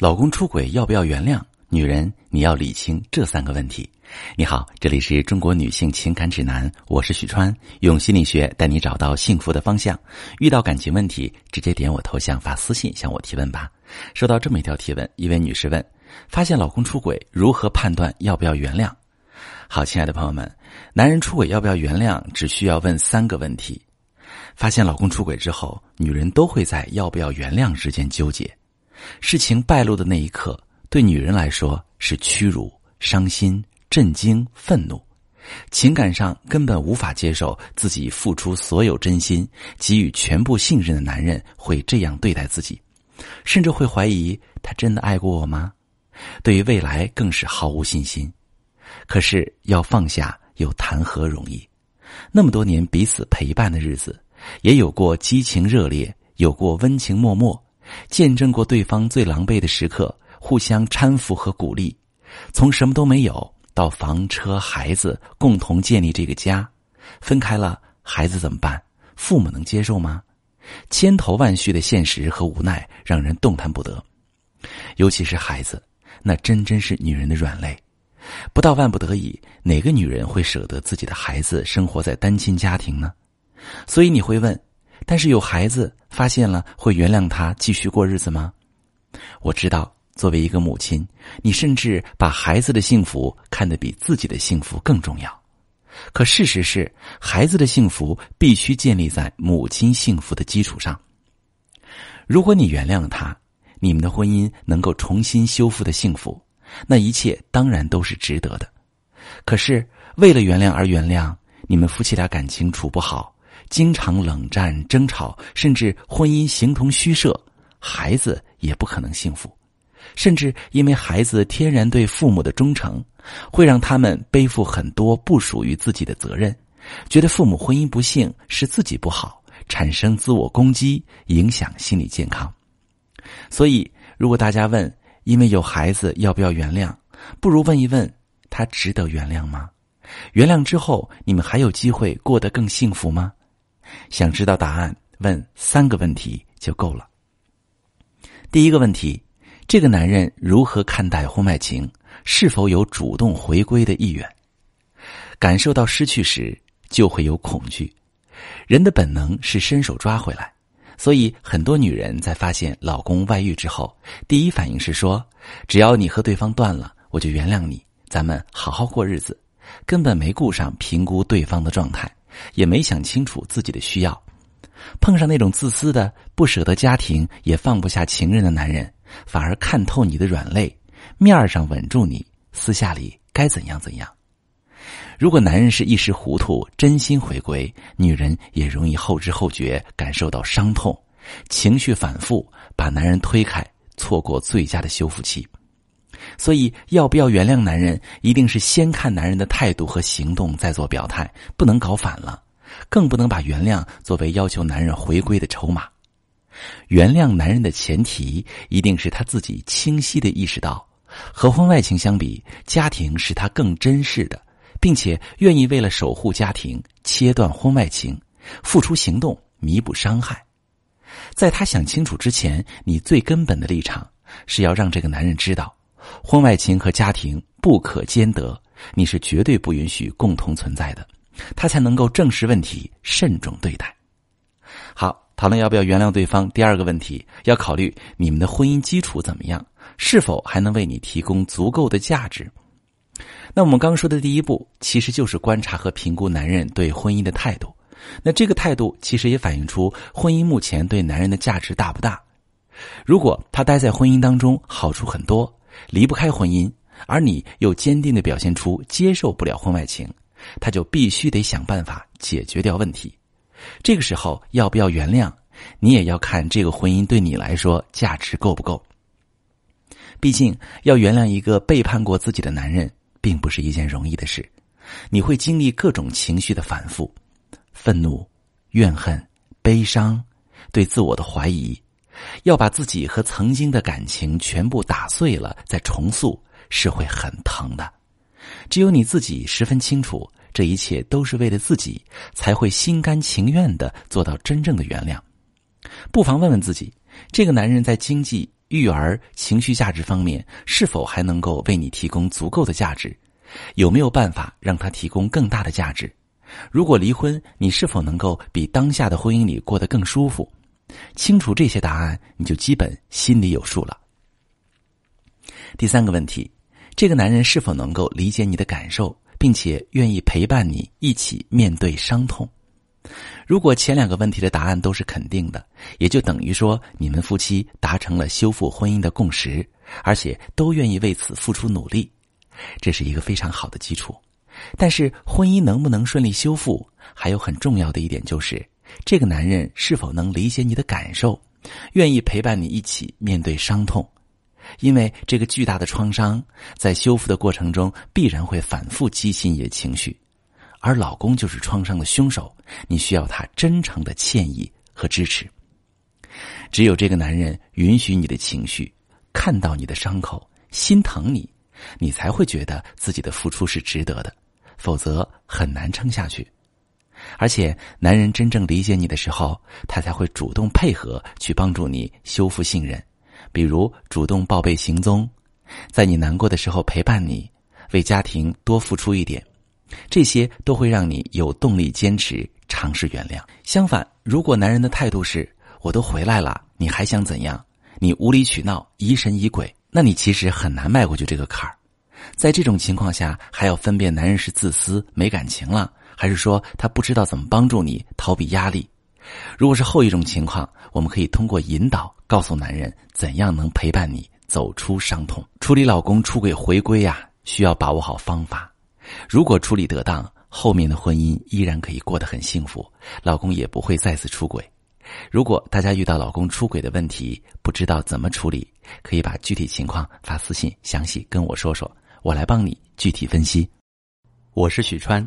老公出轨要不要原谅？女人，你要理清这三个问题。你好，这里是中国女性情感指南，我是许川，用心理学带你找到幸福的方向。遇到感情问题，直接点我头像发私信向我提问吧。收到这么一条提问，一位女士问：发现老公出轨，如何判断要不要原谅？好，亲爱的朋友们，男人出轨要不要原谅，只需要问三个问题。发现老公出轨之后，女人都会在要不要原谅之间纠结。事情败露的那一刻，对女人来说是屈辱、伤心、震惊、愤怒，情感上根本无法接受自己付出所有真心、给予全部信任的男人会这样对待自己，甚至会怀疑他真的爱过我吗？对于未来更是毫无信心。可是要放下，又谈何容易？那么多年彼此陪伴的日子，也有过激情热烈，有过温情脉脉。见证过对方最狼狈的时刻，互相搀扶和鼓励，从什么都没有到房车孩子，共同建立这个家。分开了，孩子怎么办？父母能接受吗？千头万绪的现实和无奈让人动弹不得。尤其是孩子，那真真是女人的软肋。不到万不得已，哪个女人会舍得自己的孩子生活在单亲家庭呢？所以你会问。但是有孩子发现了，会原谅他继续过日子吗？我知道，作为一个母亲，你甚至把孩子的幸福看得比自己的幸福更重要。可事实是，孩子的幸福必须建立在母亲幸福的基础上。如果你原谅了他，你们的婚姻能够重新修复的幸福，那一切当然都是值得的。可是为了原谅而原谅，你们夫妻俩感情处不好。经常冷战、争吵，甚至婚姻形同虚设，孩子也不可能幸福。甚至因为孩子天然对父母的忠诚，会让他们背负很多不属于自己的责任，觉得父母婚姻不幸是自己不好，产生自我攻击，影响心理健康。所以，如果大家问因为有孩子要不要原谅，不如问一问他值得原谅吗？原谅之后，你们还有机会过得更幸福吗？想知道答案，问三个问题就够了。第一个问题：这个男人如何看待婚外情？是否有主动回归的意愿？感受到失去时，就会有恐惧。人的本能是伸手抓回来，所以很多女人在发现老公外遇之后，第一反应是说：“只要你和对方断了，我就原谅你，咱们好好过日子。”根本没顾上评估对方的状态。也没想清楚自己的需要，碰上那种自私的、不舍得家庭也放不下情人的男人，反而看透你的软肋，面上稳住你，私下里该怎样怎样。如果男人是一时糊涂，真心回归，女人也容易后知后觉，感受到伤痛，情绪反复，把男人推开，错过最佳的修复期。所以，要不要原谅男人，一定是先看男人的态度和行动，再做表态，不能搞反了，更不能把原谅作为要求男人回归的筹码。原谅男人的前提，一定是他自己清晰的意识到，和婚外情相比，家庭是他更珍视的，并且愿意为了守护家庭，切断婚外情，付出行动弥补伤害。在他想清楚之前，你最根本的立场是要让这个男人知道。婚外情和家庭不可兼得，你是绝对不允许共同存在的，他才能够正视问题，慎重对待。好，讨论要不要原谅对方。第二个问题要考虑你们的婚姻基础怎么样，是否还能为你提供足够的价值。那我们刚说的第一步，其实就是观察和评估男人对婚姻的态度。那这个态度其实也反映出婚姻目前对男人的价值大不大。如果他待在婚姻当中，好处很多。离不开婚姻，而你又坚定的表现出接受不了婚外情，他就必须得想办法解决掉问题。这个时候要不要原谅，你也要看这个婚姻对你来说价值够不够。毕竟要原谅一个背叛过自己的男人，并不是一件容易的事，你会经历各种情绪的反复，愤怒、怨恨、悲伤，对自我的怀疑。要把自己和曾经的感情全部打碎了再重塑，是会很疼的。只有你自己十分清楚，这一切都是为了自己，才会心甘情愿的做到真正的原谅。不妨问问自己：这个男人在经济、育儿、情绪价值方面是否还能够为你提供足够的价值？有没有办法让他提供更大的价值？如果离婚，你是否能够比当下的婚姻里过得更舒服？清楚这些答案，你就基本心里有数了。第三个问题，这个男人是否能够理解你的感受，并且愿意陪伴你一起面对伤痛？如果前两个问题的答案都是肯定的，也就等于说你们夫妻达成了修复婚姻的共识，而且都愿意为此付出努力，这是一个非常好的基础。但是，婚姻能不能顺利修复，还有很重要的一点就是，这个男人是否能理解你的感受，愿意陪伴你一起面对伤痛。因为这个巨大的创伤，在修复的过程中必然会反复激起你的情绪，而老公就是创伤的凶手，你需要他真诚的歉意和支持。只有这个男人允许你的情绪，看到你的伤口，心疼你，你才会觉得自己的付出是值得的，否则很难撑下去。而且，男人真正理解你的时候，他才会主动配合去帮助你修复信任。比如主动报备行踪，在你难过的时候陪伴你，为家庭多付出一点，这些都会让你有动力坚持尝试原谅。相反，如果男人的态度是“我都回来了，你还想怎样？你无理取闹，疑神疑鬼”，那你其实很难迈过去这个坎儿。在这种情况下，还要分辨男人是自私没感情了，还是说他不知道怎么帮助你逃避压力。如果是后一种情况，我们可以通过引导告诉男人怎样能陪伴你走出伤痛。处理老公出轨回归呀，需要把握好方法。如果处理得当，后面的婚姻依然可以过得很幸福，老公也不会再次出轨。如果大家遇到老公出轨的问题，不知道怎么处理，可以把具体情况发私信详细跟我说说，我来帮你具体分析。我是许川，